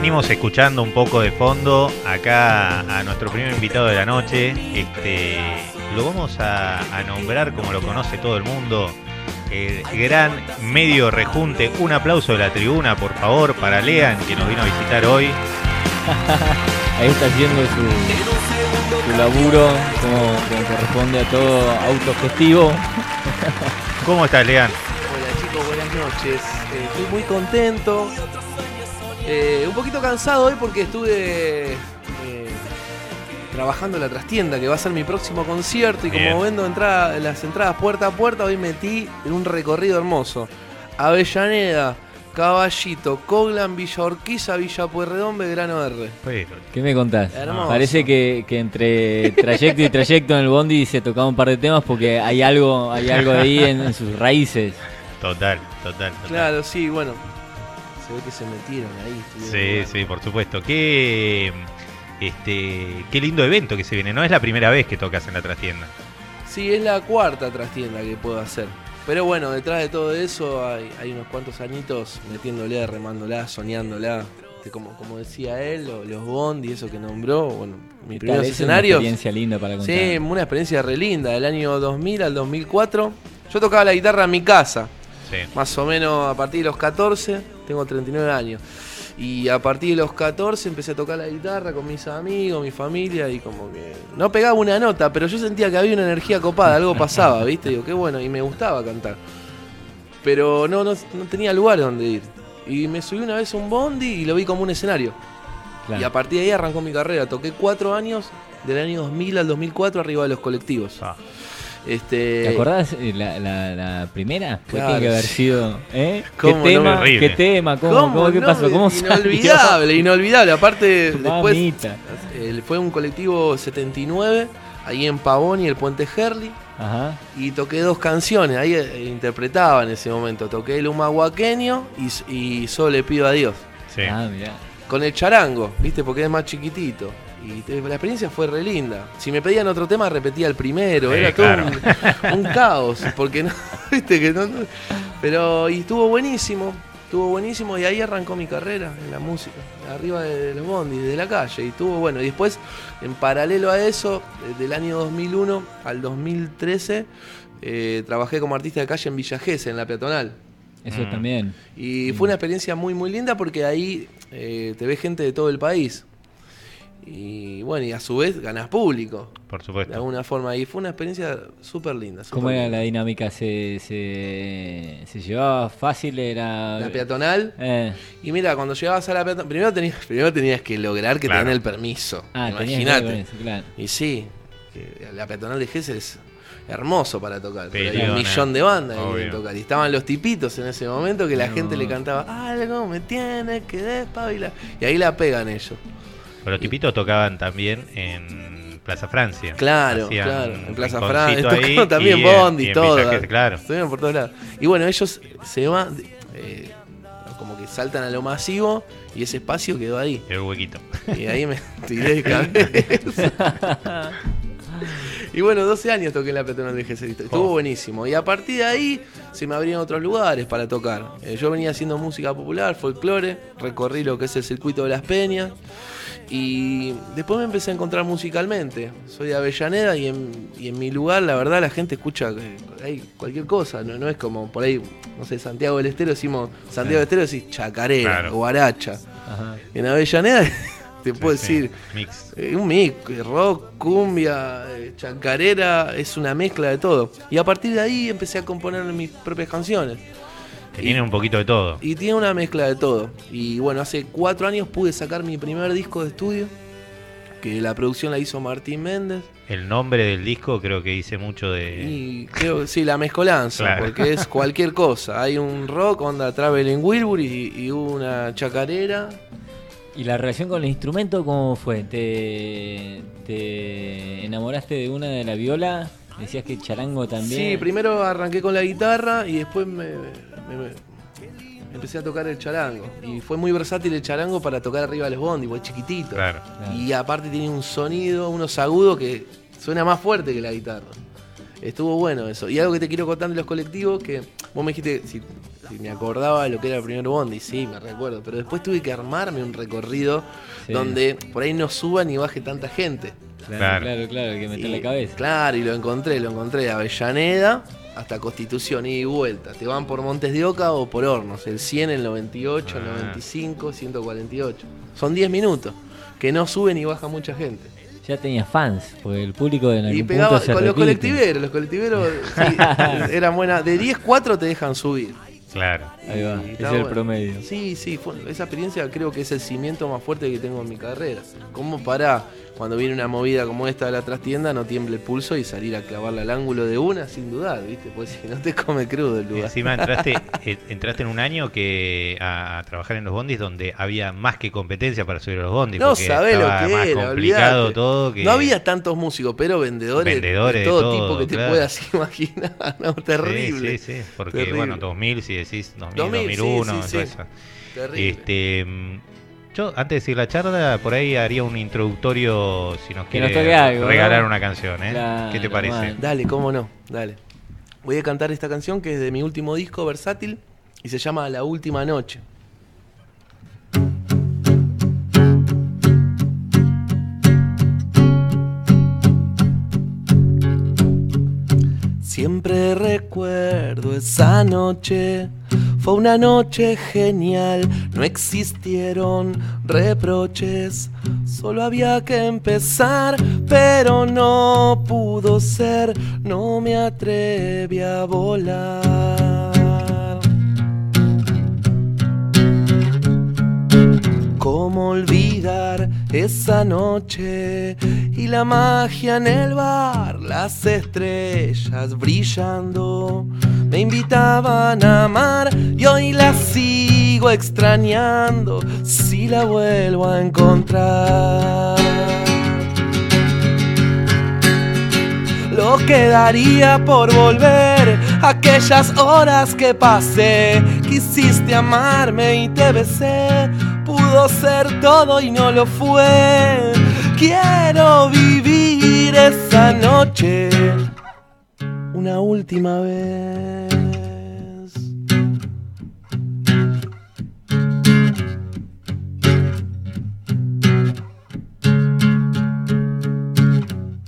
venimos escuchando un poco de fondo acá a nuestro primer invitado de la noche. Este, lo vamos a, a nombrar como lo conoce todo el mundo. El gran medio rejunte. Un aplauso de la tribuna, por favor, para Lean, que nos vino a visitar hoy. Ahí está haciendo su, su laburo como, como corresponde a todo autogestivo. ¿Cómo estás, Lean? Hola chicos, buenas noches. Eh, estoy muy contento. Eh, un poquito cansado hoy porque estuve eh, trabajando en la trastienda, que va a ser mi próximo concierto. Y Bien. como vendo entrada- las entradas puerta a puerta, hoy metí en un recorrido hermoso. Avellaneda, Caballito, Coglan, Villa Orquiza, Villa Pueyrredón, Belgrano R. ¿Qué me contás? Hermoso. Parece que, que entre trayecto y trayecto en el Bondi se tocaba un par de temas porque hay algo, hay algo ahí en, en sus raíces. total, total, total. Claro, sí, bueno. Se ve que se metieron ahí. Sí, sí, por supuesto. Qué, este, qué lindo evento que se viene. No es la primera vez que tocas en la trastienda. Sí, es la cuarta trastienda que puedo hacer. Pero bueno, detrás de todo eso hay, hay unos cuantos añitos metiéndole, remándola, soñándola. Este, Como, como decía él, lo- los Bond y eso que nombró, bueno, mis primeros vez es una escenarios. experiencia linda para contar. Sí, una experiencia re linda, del año 2000 al 2004. Yo tocaba la guitarra en mi casa, Sí. más o menos a partir de los 14, tengo 39 años. Y a partir de los 14 empecé a tocar la guitarra con mis amigos, mi familia, y como que no pegaba una nota, pero yo sentía que había una energía copada, algo pasaba, ¿viste? Digo, qué bueno, y me gustaba cantar. Pero no, no, no tenía lugar donde ir. Y me subí una vez a un bondi y lo vi como un escenario. Claro. Y a partir de ahí arrancó mi carrera. Toqué cuatro años, del año 2000 al 2004, arriba de los colectivos. Ah, Este, ¿Te acordás eh, la, la, la primera? ¿Qué Claro, tiene que haber sido? ¿Eh? ¿Qué tema? ¿Qué tema? ¿Cómo, ¿Cómo cómo, ¿Qué no? pasó? ¿Cómo salió? Inolvidable, inolvidable. Aparte, después eh, fue un colectivo 79, ahí en Pavón y el Puente Herli. Ajá. Y toqué dos canciones, ahí eh, interpretaba en ese momento. Toqué el humahuaqueño y, y Solo le pido a Dios. sí. Ah, mirá. Con el charango, ¿viste? Porque es más chiquitito. Y te- la experiencia fue re linda. Si me pedían otro tema, repetía el primero. Sí, Era todo un, un caos. Porque no, ¿viste? Que no, no- Pero, y estuvo buenísimo. Estuvo buenísimo y ahí arrancó mi carrera en la música. Arriba de los bondis, de la calle. Y estuvo bueno. Y después, en paralelo a eso, del año 2001 al 2013, eh, trabajé como artista de calle en Villa en la peatonal. Eso Mm. también. Y fue una experiencia muy, muy linda porque ahí eh, te ve gente de todo el país. Y bueno, y a su vez ganas público, Por de supuesto. alguna forma. Y fue una experiencia súper linda. súper ¿Cómo era linda. la dinámica? ¿Se, se, se llevaba fácil? Era... La peatonal. Eh, Y mira, cuando llegabas a la peatonal, primero tenías, primero tenías que lograr que Claro. te den el permiso. ah, Imagínate. claro. Y sí, que la peatonal de Gesell es hermoso para tocar. pero hay un millón de bandas que tocar. Y estaban los tipitos en ese momento que la No. gente le cantaba, algo me tiene que despabilar. Y ahí la pegan ellos. Pero los tipitos tocaban también en Plaza Francia. Claro, Hacían claro, en Plaza Francia. Tocaron también y Bondi y todo. Claro. Estuvieron por todos lados. Y bueno, ellos se van, eh, como que saltan a lo masivo y ese espacio quedó ahí. El huequito. Y ahí me tiré de cabeza. Y bueno, 12 años toqué en la peatonal de Gesell. Estuvo Oh. buenísimo. Y a partir de ahí se me abrieron otros lugares para tocar. Eh, yo venía haciendo música popular, folclore, recorrí lo que es el circuito de las peñas. Y después me empecé a encontrar musicalmente. Soy de Avellaneda y en, y en mi lugar, la verdad, la gente escucha eh, cualquier cosa. No, no es como por ahí, no sé, Santiago del Estero decimos, Santiago del Estero decís chacarera, Claro. guaracha. Ajá. En Avellaneda te puedo Sí, sí. decir, Mix. eh, un mix, eh, rock, cumbia, eh, chacarera, es una mezcla de todo. Y a partir de ahí empecé a componer mis propias canciones. Que tiene un poquito de todo. Y tiene una mezcla de todo. Y bueno, hace cuatro años pude sacar mi primer disco de estudio, que la producción la hizo Martín Méndez. El nombre del disco creo que dice mucho de. Y creo que sí, la mezcolanza, Claro. porque es cualquier cosa. Hay un rock, onda Traveling Wilbur y, y una chacarera. ¿Y la relación con el instrumento cómo fue? ¿Te, te enamoraste de una de la viola? Decías que charango también. Sí, primero arranqué con la guitarra y después me- empecé a tocar el charango. Y fue muy versátil el charango para tocar arriba de los bondi, porque es chiquitito. Claro. Claro. Y aparte tiene un sonido, unos agudos que suena más fuerte que la guitarra. Estuvo bueno eso. Y algo que te quiero contar de los colectivos, que vos me dijiste si Si me acordaba de lo que era el primer bondi, sí, me recuerdo. Pero después tuve que armarme un recorrido Sí. donde por ahí no suba ni baje tanta gente. Claro, Claro. claro, claro, que meter la cabeza. Claro, y lo encontré, lo encontré Avellaneda hasta Constitución, y vuelta. Te van por Montes de Oca o por Hornos. El 100, el 98, el Ah. 95, 148. Son 10 minutos. Que no sube ni baja mucha gente. Ya tenía fans, porque el público en Y algún pegaba punto se con los colectiveros. Los colectiveros sí, eran buenas. De 10, 4 te dejan subir. Claro. Ahí va, Y ese es el bueno. promedio. Sí, sí, fue- esa experiencia creo que es el cimiento más fuerte que tengo en mi carrera. Como para cuando viene una movida como esta de la trastienda no tiemble el pulso y salir a clavarla al ángulo de una sin dudar, ¿viste? Pues si no te come crudo el lugar. Encima entraste, eh, entraste en un año que a, trabajar en los bondis donde había más que competencia para subir a los bondis. No sabés lo que más era, complicado olvidate. todo. Que... No había tantos músicos, pero vendedores, Vendedores de de todo, tipo que te puedas imaginar. No, terrible. Sí, sí, sí, porque Terrible. bueno, 2000, si decís 2000, 2000, 2001, sí, sí, todo eso. Terrible. Este, mm, yo antes de decir la charla, por ahí haría un introductorio si nos quiere nos toque algo, regalar ¿no? una canción, ¿eh? Claro, ¿Qué te parece? mal. Dale, cómo no, dale. Voy a cantar esta canción que es de mi último disco, Versátil, y se llama La Última Noche. Siempre recuerdo esa noche, fue una noche genial, no existieron reproches, solo había que empezar, pero no pudo ser, no me atreví a volar. ¿Cómo olvidar esa noche y la magia en el bar? Las estrellas brillando me invitaban a amar y hoy la sigo extrañando si la vuelvo a encontrar. Lo que daría por volver aquellas horas que pasé. Quisiste amarme y te besé. Pudo ser todo y no lo fue. Quiero vivir esa noche una última vez.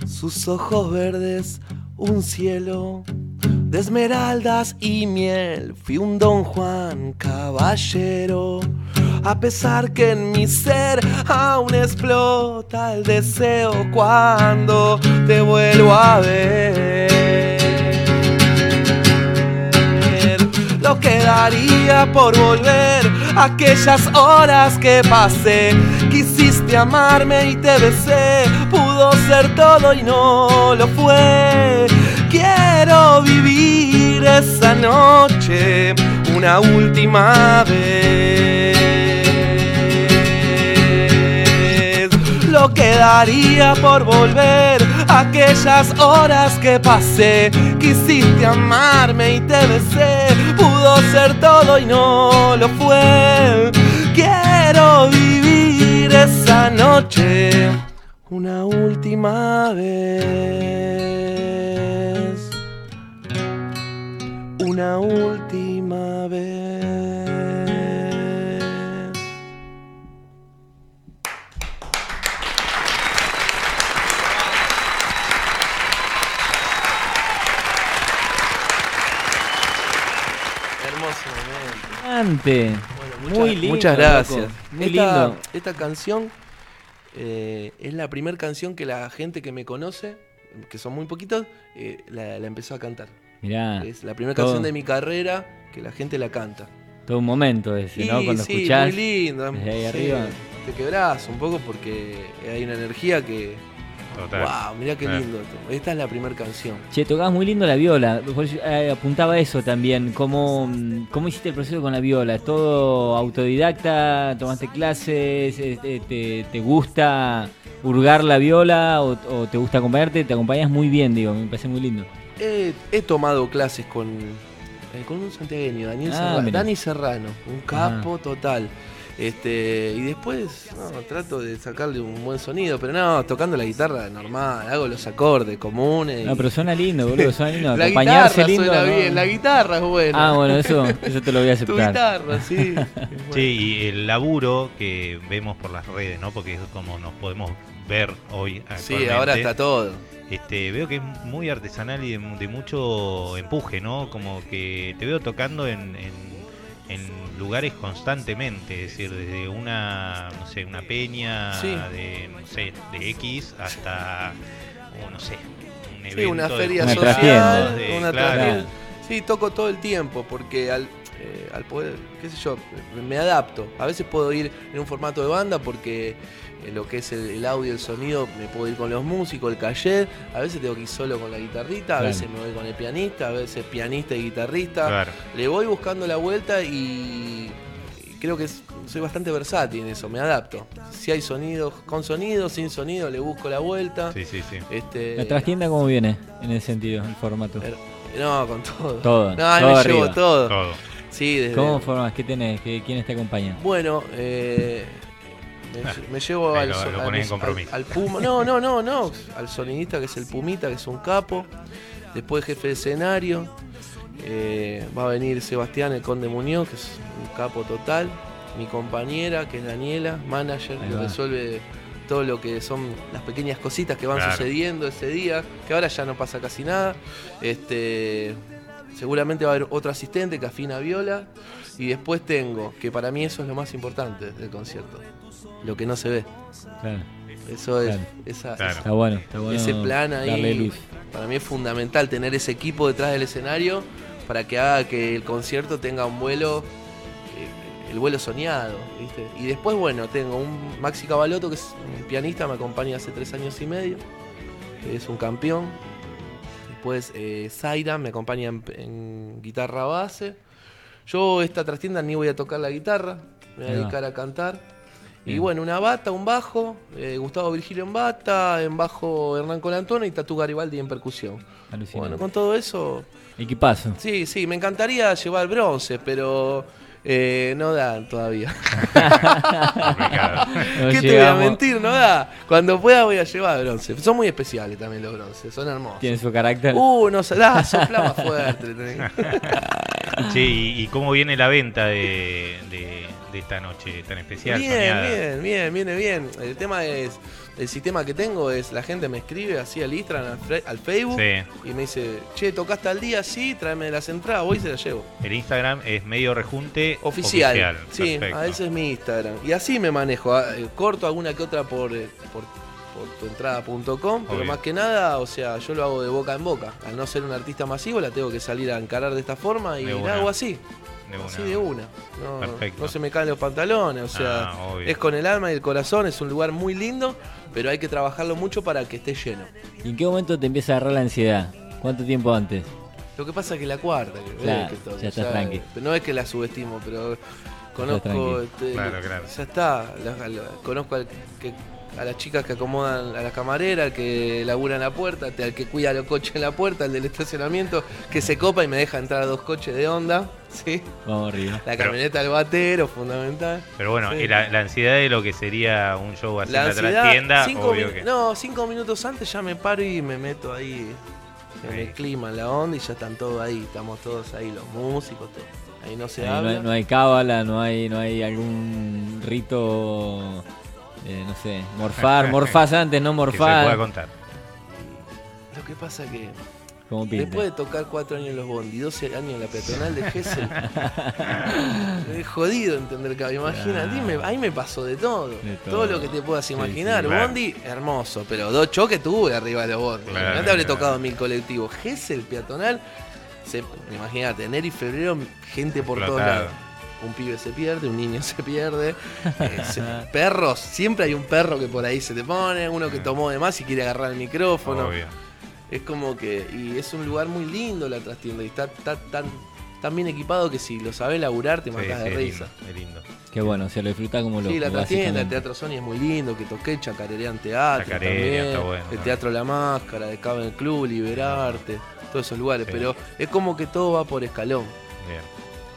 sus ojos verdes, un cielo de esmeraldas y miel. Fui un don Juan caballero, a pesar que en mi ser aún explota el deseo cuando te vuelvo a ver. Lo que daría por volver aquellas horas que pasé. Quisiste amarme y te besé. Pudo ser todo y no lo fue. Quiero vivir esa noche una última vez. Lo que daría por volver aquellas horas que pasé. Quisiste amarme y te besé. Pudo ser todo y no lo fue. Quiero vivir esa noche una última vez. Una última vez. Bueno, muchas, Muy lindo, muchas gracias. loco. Muy esta, lindo. esta canción eh, es la primera canción que la gente que me conoce, que son muy poquitos, eh, la, la empezó a cantar. Mirá, Es la primera todo. canción de mi carrera que la gente la canta. todo un momento ese, ¿no? Cuando sí, escuchás. muy lindo. desde ahí sí, arriba. Te quebrás un poco porque hay una energía que. Total. ¡Wow! Mirá qué Claro. lindo esto. Esta es la primera canción. Che, tocabas muy lindo la viola. Eh, apuntaba eso también. ¿Cómo, ¿Cómo hiciste el proceso con la viola? ¿Es todo autodidacta? ¿Tomaste clases? Este, te, te gusta hurgar la viola o, o te gusta acompañarte? Te acompañas muy bien, digo. Me parece muy lindo. He, he tomado clases con, eh, con un santiagueño, Daniel Ah, Serra- mirá. Dani Serrano, un capo total. Este, y después, no, trato de sacarle un buen sonido, pero no, tocando la guitarra normal, hago los acordes comunes. No, y- pero suena lindo, boludo, suena lindo. la Acompañarse guitarra lindo. suena ¿no? bien, la guitarra es buena. Ah, bueno, eso, eso te lo voy a tu aceptar. guitarra, sí. Sí, y el laburo que vemos por las redes, ¿no? Porque es como nos podemos ver hoy. Sí, ahora está todo. Este, veo que es muy artesanal y de, mu- de mucho empuje, ¿no? Como que te veo tocando en, en- en lugares constantemente, es decir, desde una, no sé, una peña Sí. de, no sé, de X hasta, o no sé, un evento Sí, una feria social, de- una claro. Sí, toco todo el tiempo porque al, eh, al poder, qué sé yo, me- adapto. A veces puedo ir en un formato de banda porque lo que es el, el audio, el sonido, me puedo ir con los músicos, el cayer. A veces tengo que ir solo con la guitarrita, a Claro. veces me voy con el pianista, a veces pianista y guitarrista. Claro. Le voy buscando la vuelta y, creo que es- soy bastante versátil en eso, me adapto. Si hay sonidos con sonido, sin sonido, le busco la vuelta. Sí, sí, sí. Este, ¿La trastienda cómo viene en ese sentido, el formato? Pero- No, con todo. Todo, No, todo me llevo todo. Todo. Sí, desde. ¿Cómo formas? ¿Qué tenés? ¿Qué, ¿Quiénes te acompañan? Bueno, eh, me, me llevo al, lo- al- Puma. No, no, no, no. Al sonidista que es el Pumita, que es un capo. Después jefe de escenario. Eh, va a venir Sebastián, el Conde Muñoz, que es un capo total. Mi compañera, que es Daniela, manager, que resuelve todo lo que son las pequeñas cositas que van Claro. sucediendo ese día, que ahora ya no pasa casi nada. Este, seguramente va a haber otro asistente que afina viola. Y después tengo, que para mí eso es lo más importante del concierto, lo que no se ve. Claro, Eso es, Claro. esa- Claro. está bueno, está bueno. ese plan ahí, luz. para mí es fundamental tener ese equipo detrás del escenario para que haga que el concierto tenga un vuelo, eh, el vuelo soñado. ¿viste? Y después, bueno, tengo un Maxi Cabalotto, que es un pianista, me acompaña hace tres años y medio, que es un campeón. Después eh, Zaira me acompaña en, en guitarra base. Yo esta trastienda ni voy a tocar la guitarra, me voy a dedicar a cantar. Y bueno, una bata, un bajo, eh, Gustavo Virgilio en bata, en bajo Hernán Colantona y Tatu Garibaldi en percusión. Alucinante. Bueno, con todo eso, Equipazo. sí, sí, me encantaría llevar bronce, pero eh, no dan todavía. No ¿Qué te voy a mentir? No da. Cuando pueda voy a llevar bronce. Son muy especiales también los bronces, son hermosos. Tiene su carácter. Uh, no se da, sopla más fuerte. Che, ¿y, y cómo viene la venta de, de- de esta noche tan especial? Bien, soñada? bien, bien, viene bien. El tema es, el sistema que tengo es, la gente me escribe así al Instagram, al, al Facebook, Sí. y me dice, che, tocaste al día, sí, tráeme las entradas, voy y se las llevo. El Instagram es medio rejunte Oficial, sí, Perfecto. a ese es mi Instagram. Y así me manejo, ah, eh, corto alguna que otra por, eh, por, por tuentrada.com, pero más que nada, o sea, yo lo hago de boca en boca. Al no ser un artista masivo, la tengo que salir a encarar de esta forma y la hago así, De una. así de una. No, Perfecto. no se me caen los pantalones, o sea, Ah, es con el alma y el corazón, es un lugar muy lindo, pero hay que trabajarlo mucho para que esté lleno. ¿Y en qué momento te empieza a agarrar la ansiedad? ¿Cuánto tiempo antes? Lo que pasa es que la cuarta, que, Claro, que toco, ya estás tranqui. No es que la subestimo, pero conozco, este, Claro, claro. ya está, la- la- conozco al que- a las chicas que acomodan a la camarera, al que labura en la puerta, al que cuida los coches en la puerta, al del estacionamiento, que se copa y me deja entrar a dos coches de onda, ¿sí? Vamos arriba. La camioneta del batero, fundamental. Pero bueno, Sí. y la, la ansiedad de lo que sería un show así La en la min- que. no, cinco minutos antes ya me paro y me meto ahí en Ahí. el clima, en la onda y ya están todos ahí, estamos todos ahí, los músicos, todo. Ahí no se Ahí no, habla. hay, no hay cábala, no hay, no hay algún rito, eh, no sé, morfar, morfás antes, no que se morfar. pueda contar. Lo que pasa que Como después de tocar cuatro años en los Bondi, 12 años en la peatonal de Gessel, es jodido entender que imagina, dime, ahí me pasó de todo, De todo. todo. lo que te puedas imaginar. sí. Bondi, hermoso, pero dos choques tuve arriba de los Bondi. Claro, no te habré claro. tocado mil colectivos. Gessel peatonal, imagínate, enero y febrero, gente por todos Explotado. lados. Un pibe se pierde, un niño se pierde. eh, se- perros, siempre hay un perro que por ahí se te pone, uno que tomó de más y quiere agarrar el micrófono. Obvio. Es como que. Y es un lugar muy lindo la trastienda. Y está, está tan, tan bien equipado que si lo sabés laburar te Sí, sí, de es risa. lindo, es lindo. Qué bueno, se lo disfruta como lo Sí, la trastienda, el. Teatro Sony es muy lindo, que toqué Chacarerean Teatro Chacarera, también, está bueno, el ¿no? Teatro La Máscara, el Cabo del Club, Liberarte, todos esos lugares, Sí. pero es como que todo va por escalón. Bien.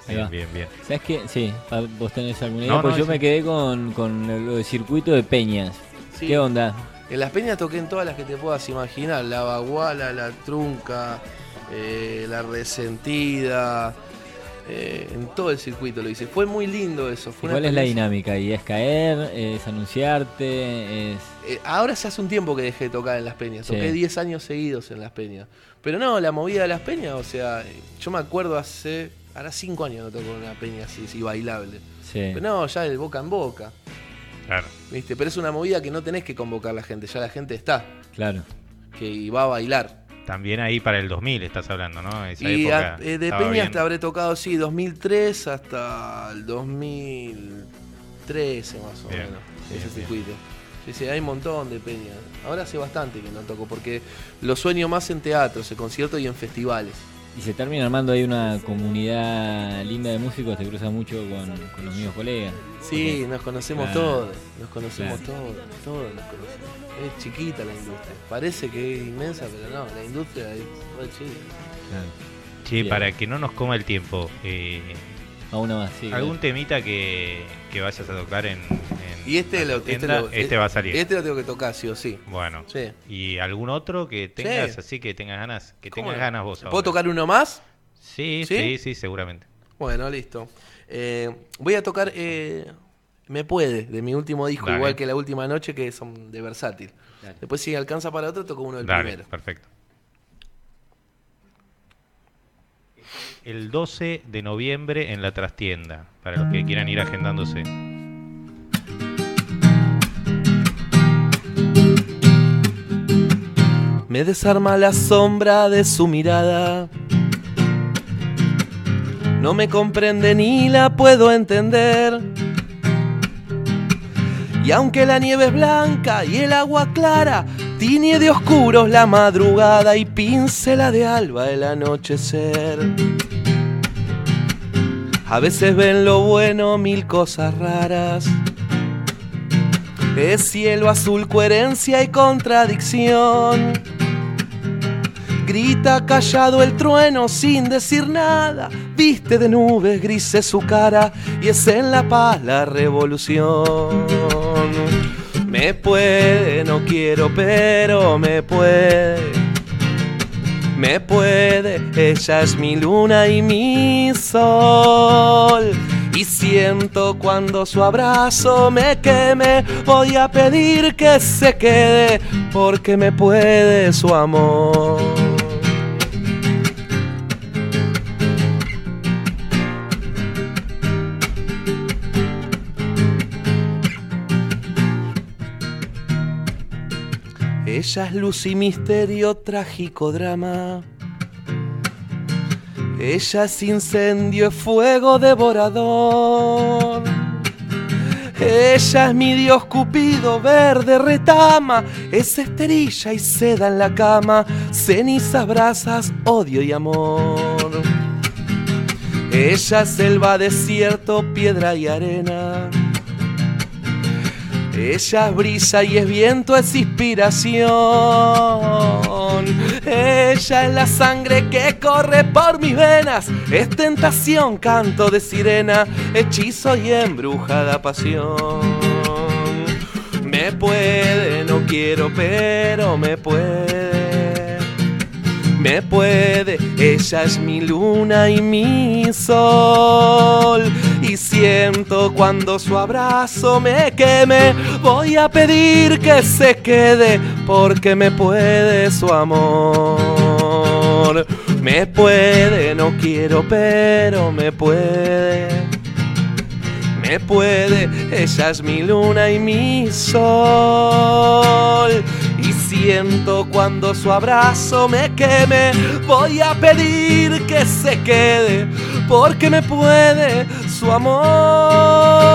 Ahí va. Bien, bien. ¿Sabes qué? Sí, vos tenés alguna idea. No, pues no, yo sí. me quedé con, con lo del circuito de peñas. Sí. ¿Qué onda? En las peñas toqué en todas las que te puedas imaginar. La baguala, la trunca, eh, la resentida. eh, en todo el circuito lo hice. Fue muy lindo eso. ¿Y Fue una ¿Cuál es la dinámica? ¿Y es caer? ¿Es anunciarte? ¿Es...? Eh, ahora se hace un tiempo que dejé de tocar en las peñas. Sí. Toqué 10 años seguidos en las peñas. Pero no, la movida de las peñas, o sea, yo me acuerdo hace. Ahora 5 años no toco una peña así, así bailable. Sí. Pero no, ya el boca en boca. Claro. ¿Viste? Pero es una movida que no tenés que convocar a la gente, ya la gente está. Claro. Que va a bailar. También ahí para el 2000 estás hablando, ¿no? Esa Y época a- eh, de Peña bien. hasta habré tocado, sí, 2003 hasta el 2013 más o Bien, menos, bien, ese bien. circuito. Sí, sí, hay un montón de Peña. Ahora hace bastante que no toco, porque lo sueño más en teatros, en conciertos y en festivales. Y se termina armando ahí una comunidad linda de músicos, te cruzas mucho con, con los mismos colegas. Sí, nos conocemos Claro. todos, nos conocemos Claro. todos, todos nos conocemos. Es chiquita la industria, parece que es inmensa, pero no, la industria es muy chica. Claro. Che, Bien. para que no nos coma el tiempo, eh, A más, sí. ¿algún temita que, que vayas a tocar en, en Y este la lo, este, lo- Este va a salir. Este lo tengo que tocar, sí o sí. Bueno. Sí. ¿Y algún otro que tengas Sí. así que tengas ganas? Que ¿Cómo tengas ganas vos ¿Puedo ahora? tocar uno más? Sí, ¿Sí? sí, sí, seguramente. Bueno, listo. Eh, voy a tocar eh, Me Puede, de mi último disco, Dale. igual que la última noche, que son de versátil. Dale. Después, si alcanza para otro, toco uno del Dale, primero. perfecto. El 12 de noviembre en la trastienda, para los que quieran ir agendándose. Me desarma la sombra de su mirada. No me comprende ni la puedo entender. Y aunque la nieve es blanca y el agua clara, tiñe de oscuros la madrugada y pincela de alba el anochecer. A veces ven lo bueno mil cosas raras. Es cielo azul, coherencia y contradicción. Grita callado el trueno sin decir nada. Viste de nubes grises su cara y es en la paz la revolución. Me puede, no quiero, pero me puede. Me puede, ella es mi luna y mi sol. Y siento cuando su abrazo me queme, voy a pedir que se quede, porque me puede su amor. Ella es luz y misterio, trágico drama. Ella es incendio, fuego devorador. Ella es mi dios cupido, verde retama. Es esterilla y seda en la cama. Cenizas, brasas, odio y amor. Ella es selva, desierto, piedra y arena. Ella es brisa y es viento, es inspiración. Ella es la sangre que corre por mis venas. Es tentación, canto de sirena, hechizo y embrujada pasión. Me puede, no quiero, pero me puede. Me puede, ella es mi luna y mi sol. Siento cuando su abrazo me queme, voy a pedir que se quede, porque me puede su amor. Me puede, no quiero, pero me puede. Me puede, ella es mi luna y mi sol. Y siento cuando su abrazo me queme, voy a pedir que se quede, porque me puede su amor.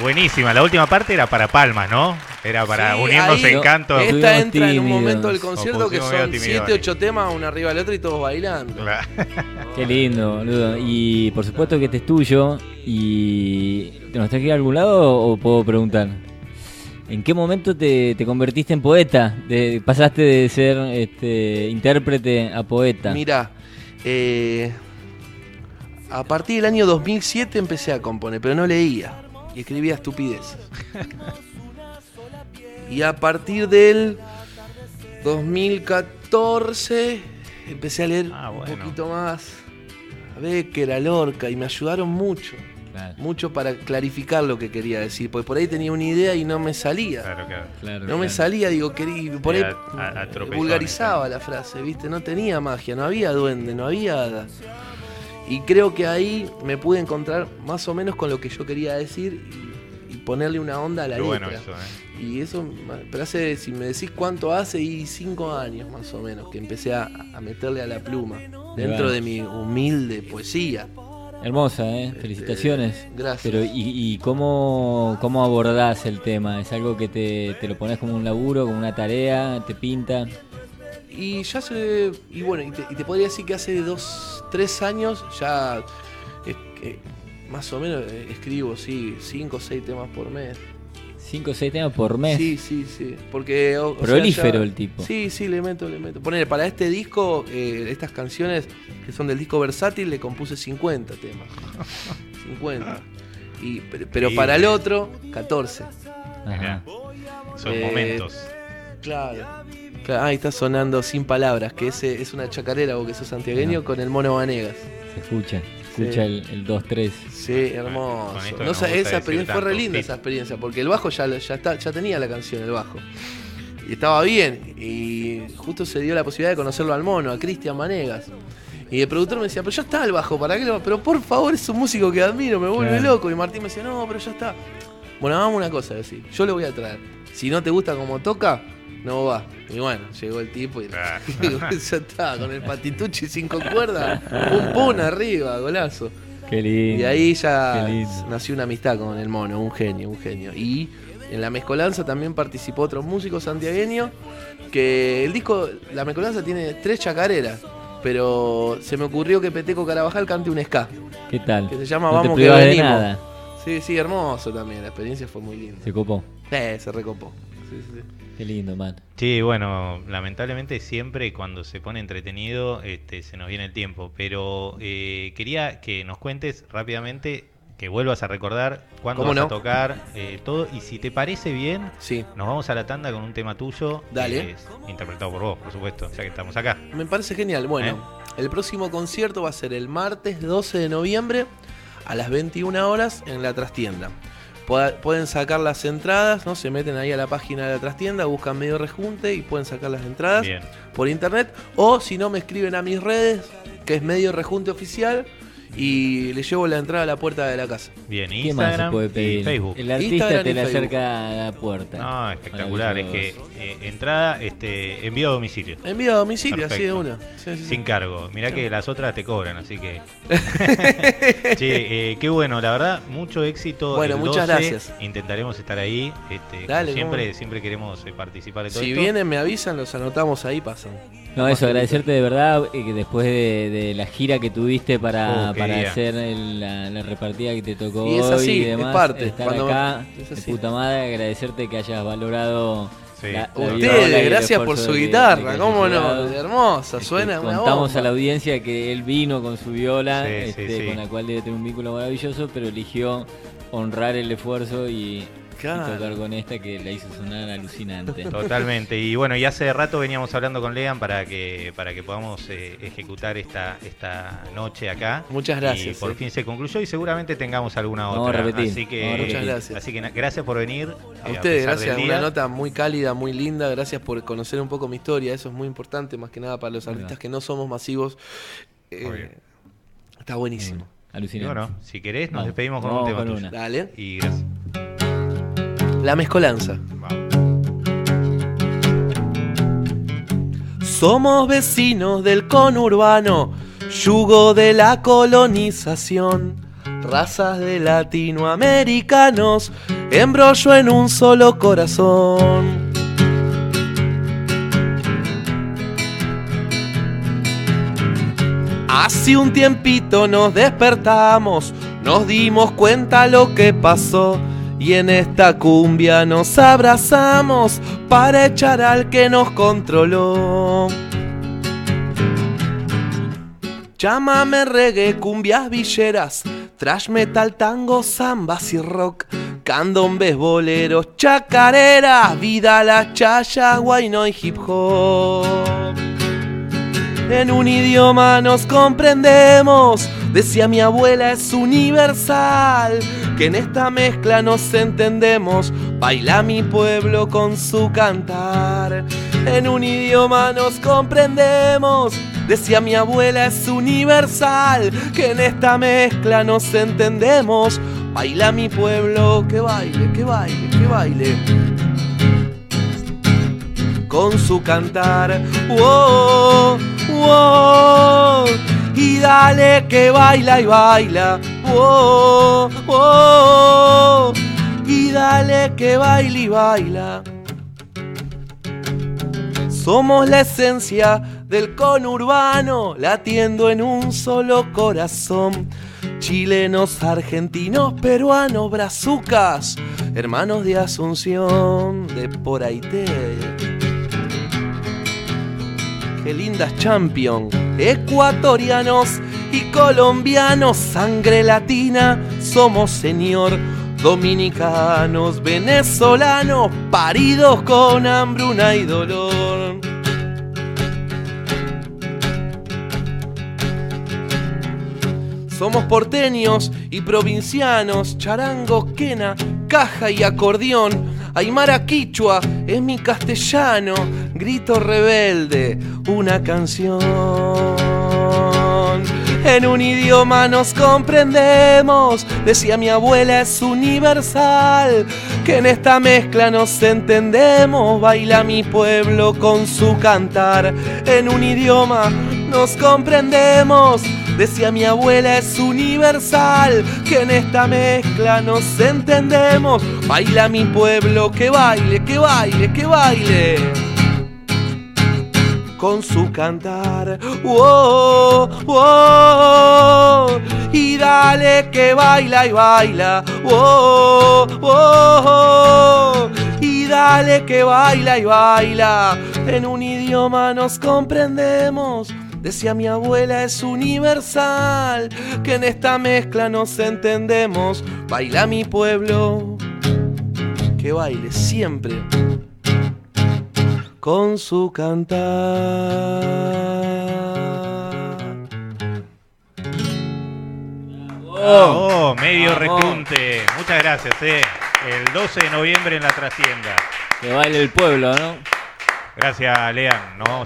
Buenísima, la última parte era para palmas, ¿no? Era para Sí, unirnos ahí- en canto. Esta Estuvimos entra en un tímidos. momento del concierto que son tímidos 7, ahí. 8 temas, uno arriba del otro y todos bailando. Claro. Qué lindo, boludo. Y por supuesto que este es tuyo. ¿Y te nos tenés que ir a algún lado o puedo preguntar? ¿En qué momento te, te convertiste en poeta? De- pasaste de ser este, intérprete a poeta. Mira, eh, a partir del año 2007 empecé a componer, pero no leía y escribía estupideces. y a partir del 2014 empecé a leer Ah, un poquito más a Becker, a Lorca y me ayudaron mucho. Claro, Mucho para clarificar lo que quería decir, porque por ahí tenía una idea y no me salía. Claro, claro. claro, No me salía, digo, quería, por ahí a- a vulgarizaba la frase, ¿viste? No tenía magia, no había duende, no había hada. Y creo que ahí me pude encontrar más o menos con lo que yo quería decir ponerle una onda a la Qué letra. bueno eso, ¿eh? Y eso, pero hace, si me decís cuánto hace, y cinco años más o menos que empecé a, a meterle a la pluma dentro de mi humilde poesía. Hermosa, ¿eh? Felicitaciones. Gracias. Pero ¿y, y cómo, cómo abordás el tema? ¿Es algo que te, te lo pones como un laburo, como una tarea? ¿Te pinta? Y ya se. Y bueno, y te, y te podría decir que hace dos, tres años ya. eh, eh, más o menos eh, escribo, sí, cinco o seis temas por mes. ¿Cinco o seis temas por mes? Sí, sí, sí. Porque. o- o sea, Prolífero ya- el tipo. Sí, sí, le meto, le meto. Poner, para este disco, eh, estas canciones que son del disco versátil, le compuse 50 temas. 50. Y, pero para el otro, 14. Mirá. Ajá. Son Eh, momentos. Claro. Claro, Ahí está sonando Sin Palabras, que ese es una chacarera, vos que sos santiagueño, con el mono Vanegas. Se escucha. Escucha el, el 2-3. Sí, hermoso. No esa experiencia fue re linda esa experiencia, porque el bajo ya, ya, está, ya tenía la canción, el bajo. Y estaba bien. Y justo se dio la posibilidad de conocerlo al mono, a Cristian Manegas. Y el productor me decía, pero ya está el bajo, ¿para qué lo Pero por favor, es un músico que admiro, me vuelve Claro. loco. Y Martín me decía, no, pero ya está. Bueno, hagamos una cosa, decir, yo lo voy a traer. Si no te gusta como toca, no va. Y bueno, llegó el tipo y Claro. ya está, con el patitucci cinco cuerdas, un pun arriba, golazo. Qué lindo. Y ahí ya nació una amistad con el mono, un genio, un genio. Y en la mezcolanza también participó otro músico santiagueño, que el disco, la mezcolanza tiene tres chacareras, pero se me ocurrió que Peteco Carabajal cante un ska, ¿Qué tal? que se llama no te Vamos que venimos. nada. Sí, sí, hermoso también, la experiencia fue muy linda. Se copó. Eh, se recopó. Sí, sí, sí. Qué lindo, man. Sí, bueno, lamentablemente siempre cuando se pone entretenido este, se nos viene el tiempo, pero eh, quería que nos cuentes rápidamente, que vuelvas a recordar cuándo ¿Cómo vas a tocar eh, todo y si te parece bien, Sí, nos vamos a la tanda con un tema tuyo, Dale. que es interpretado por vos, por supuesto, ya que estamos acá. me parece genial. Bueno, ¿Eh? el próximo concierto va a ser el martes 12 de noviembre a las 21 horas en la trastienda. Pueden sacar las entradas, ¿no? Se meten ahí a la página de la trastienda, buscan medio rejunte y pueden sacar las entradas Bien, por internet. O si no, me escriben a mis redes, que es medio rejunte oficial, y le llevo la entrada a la puerta de la casa. bien, ¿Qué más se Instagram y? Facebook. El artista Instagram te la Facebook. acerca a la puerta. No, espectacular, es que eh, entrada, este, envío a domicilio. Envío a domicilio, así de Perfecto. una. Sí, sí, sí. Sin cargo. Mirá que las otras te cobran, así que. che, eh, qué bueno, la verdad, mucho éxito. Bueno, el muchas 12. gracias. Intentaremos estar ahí. Este, Dale, siempre, no. siempre queremos eh, participar de todo Si esto. vienen, me avisan, los anotamos ahí, pasan. No, eso, agradecerte de verdad que después de, de la gira que tuviste para, Oh, para hacer el- la, la repartida que te tocó Y es hoy así, y es demás, parte, estar cuando- acá, es de puta madre, agradecerte que hayas valorado Sí. la- la Ustedes, y gracias por su de que- de guitarra, cómo no, hermosa, Este, suena una Contamos bomba. a la audiencia que él vino con su viola, Sí, sí, este, sí. con la cual debe tener un vínculo maravilloso, pero eligió honrar el esfuerzo y, y Claro. tocar con esta que la hizo sonar alucinante. Totalmente. Y bueno, y hace rato veníamos hablando con Lean para que para que podamos eh, ejecutar esta esta noche acá. Muchas gracias, Y por eh. fin se concluyó y seguramente tengamos alguna Vamos a otra. repetir, Así que vamos a repetir. Muchas gracias. Así que gracias por venir. A eh, ustedes, pesar del gracias, una nota muy cálida, muy linda, gracias por conocer un poco mi historia, eso es muy importante, más que nada para los artistas que no somos masivos. Eh, está buenísimo. Alucinante. bueno, si querés, nos despedimos con vamos un tema con tuyo. una. Dale. Y gracias. La mezcolanza. Somos vecinos del conurbano, yugo de la colonización. razas de latinoamericanos, embrollo en un solo corazón. Hace un tiempito nos despertamos, nos dimos cuenta lo que pasó y en esta cumbia nos abrazamos para echar al que nos controló. Llámame reggae, cumbias villeras, trash metal, tango, zambas y rock, candombes, boleros, chacareras, vida la chaya, guayno y hip hop. En un idioma nos comprendemos, decía mi abuela, es universal, que en esta mezcla nos entendemos, baila mi pueblo con su cantar. En un idioma nos comprendemos, decía mi abuela, es universal, que en esta mezcla nos entendemos, baila mi pueblo, que baile, que baile, que baile con su cantar. Wow, y dale que baila y baila. Wow, wow, y dale que baila y baila. Somos la esencia del conurbano, latiendo en un solo corazón. Chilenos, argentinos, peruanos, brazucas, hermanos de Asunción, de por ahí qué lindas champion, ecuatorianos y colombianos, sangre latina, somos señor, dominicanos, venezolanos, paridos con hambruna y dolor. Somos porteños y provincianos, charango, quena, caja y acordeón. Aymara Quichua es mi castellano, grito rebelde, una canción. En un idioma nos comprendemos, decía mi abuela, es universal, que en esta mezcla nos entendemos, baila mi pueblo con su cantar. En un idioma nos comprendemos, decía mi abuela, es universal, que en esta mezcla nos entendemos, baila mi pueblo, que baile, que baile, que baile con su cantar. Wow, wow, y dale que baila y baila. Wow, wow, y dale que baila y baila. En un idioma nos comprendemos. Decía mi abuela, es universal, que en esta mezcla nos entendemos. Baila mi pueblo, que baile siempre con su cantar. Oh, medio Vamos. rejunte. Muchas gracias, eh. El 12 de noviembre en la trastienda. Que baile el pueblo, ¿no? Gracias, Lean. Nos vamos a